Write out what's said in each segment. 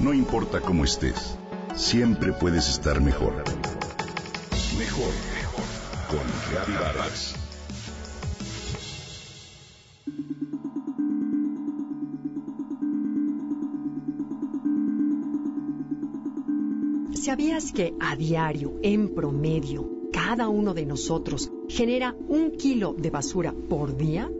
No importa cómo estés, siempre puedes estar mejor. Mejor, mejor. Con Vargas. ¿Sabías que a diario, en promedio, cada uno de nosotros genera un kilo de basura por día?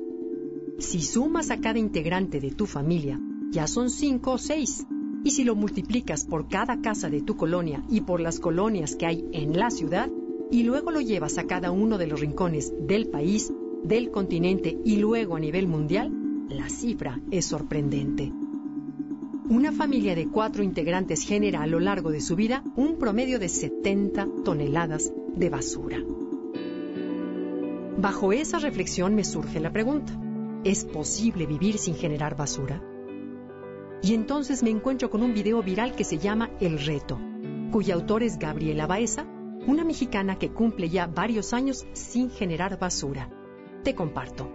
Si sumas a cada integrante de tu familia, ya son cinco o seis. Y si lo multiplicas por cada casa de tu colonia y por las colonias que hay en la ciudad, y luego lo llevas a cada uno de los rincones del país, del continente y luego a nivel mundial, la cifra es sorprendente. Una familia de cuatro integrantes genera a lo largo de su vida un promedio de 70 toneladas de basura. Bajo esa reflexión me surge la pregunta, ¿es posible vivir sin generar basura? Y entonces me encuentro con un video viral que se llama El Reto, cuyo autor es Gabriela Baeza, una mexicana que cumple ya varios años sin generar basura. Te comparto.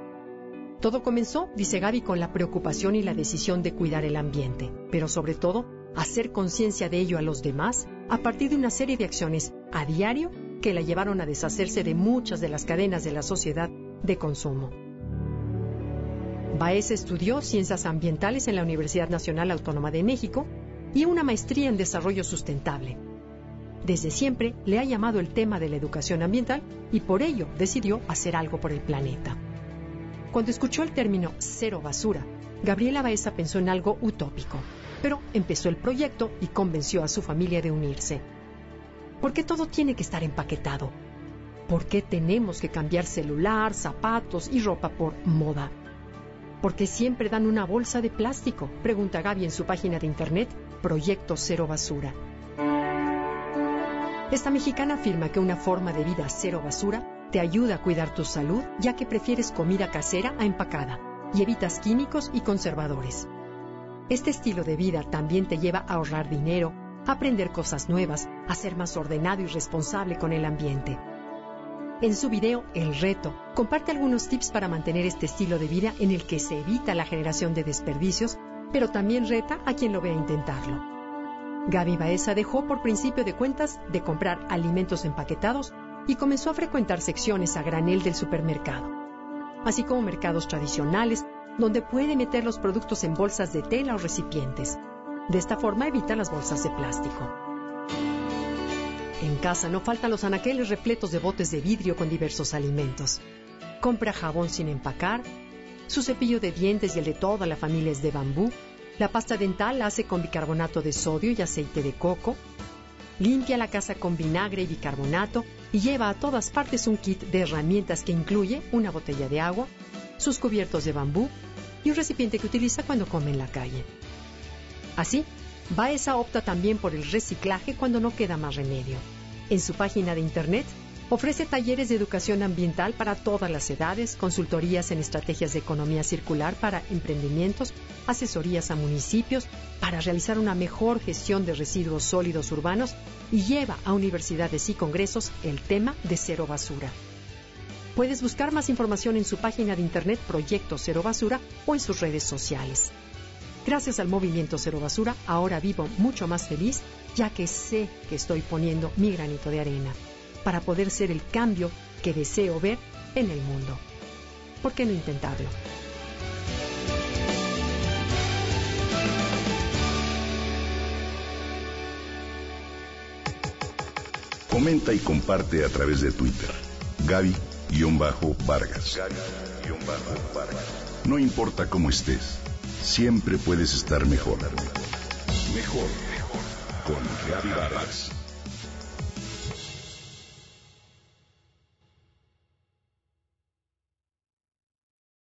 Todo comenzó, dice Gaby, con la preocupación y la decisión de cuidar el ambiente, pero sobre todo hacer conciencia de ello a los demás a partir de una serie de acciones a diario que la llevaron a deshacerse de muchas de las cadenas de la sociedad de consumo. Baez estudió Ciencias Ambientales en la Universidad Nacional Autónoma de México y una maestría en Desarrollo Sustentable. Desde siempre le ha llamado el tema de la educación ambiental y por ello decidió hacer algo por el planeta. Cuando escuchó el término cero basura, Gabriela Baeza pensó en algo utópico, pero empezó el proyecto y convenció a su familia de unirse. ¿Por qué todo tiene que estar empaquetado? ¿Por qué tenemos que cambiar celular, zapatos y ropa por moda? ¿Por qué siempre dan una bolsa de plástico? Pregunta Gaby en su página de internet Proyecto Cero Basura. Esta mexicana afirma que una forma de vida cero basura te ayuda a cuidar tu salud ya que prefieres comida casera a empacada y evitas químicos y conservadores. Este estilo de vida también te lleva a ahorrar dinero, a aprender cosas nuevas, a ser más ordenado y responsable con el ambiente. En su video El reto, comparte algunos tips para mantener este estilo de vida en el que se evita la generación de desperdicios, pero también reta a quien lo vea intentarlo. Gaby Baeza dejó por principio de cuentas de comprar alimentos empaquetados y comenzó a frecuentar secciones a granel del supermercado, así como mercados tradicionales donde puede meter los productos en bolsas de tela o recipientes. De esta forma evita las bolsas de plástico. En casa no faltan los anaqueles repletos de botes de vidrio con diversos alimentos. Compra jabón sin empacar. Su cepillo de dientes y el de toda la familia es de bambú. La pasta dental la hace con bicarbonato de sodio y aceite de coco. Limpia la casa con vinagre y bicarbonato y lleva a todas partes un kit de herramientas que incluye una botella de agua, sus cubiertos de bambú y un recipiente que utiliza cuando come en la calle. Así, Baeza opta también por el reciclaje cuando no queda más remedio. En su página de internet ofrece talleres de educación ambiental para todas las edades, consultorías en estrategias de economía circular para emprendimientos, asesorías a municipios para realizar una mejor gestión de residuos sólidos urbanos y lleva a universidades y congresos el tema de cero basura. Puedes buscar más información en su página de internet Proyecto Cero Basura o en sus redes sociales. Gracias al movimiento Cero Basura, ahora vivo mucho más feliz, ya que sé que estoy poniendo mi granito de arena para poder ser el cambio que deseo ver en el mundo. ¿Por qué no intentarlo? Comenta y comparte a través de Twitter. Gaby-Vargas. No importa cómo estés siempre puedes estar mejor. Mejor, mejor. Con Vargas.